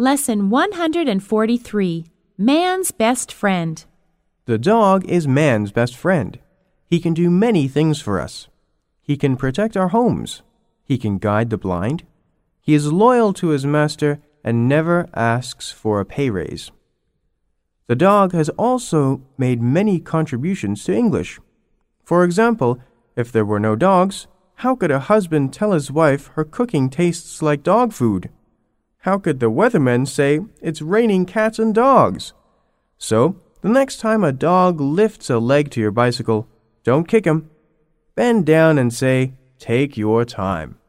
Lesson 143 Man's Best Friend. The dog is man's best friend. He can do many things for us. He can protect our homes. He can guide the blind. He is loyal to his master and never asks for a pay raise. The dog has also made many contributions to English. For example, if there were no dogs, how could a husband tell his wife her cooking tastes like dog food? How could the weatherman say it's raining cats and dogs? So, the next time a dog lifts a leg to your bicycle, don't kick him. Bend down and say, Take your time.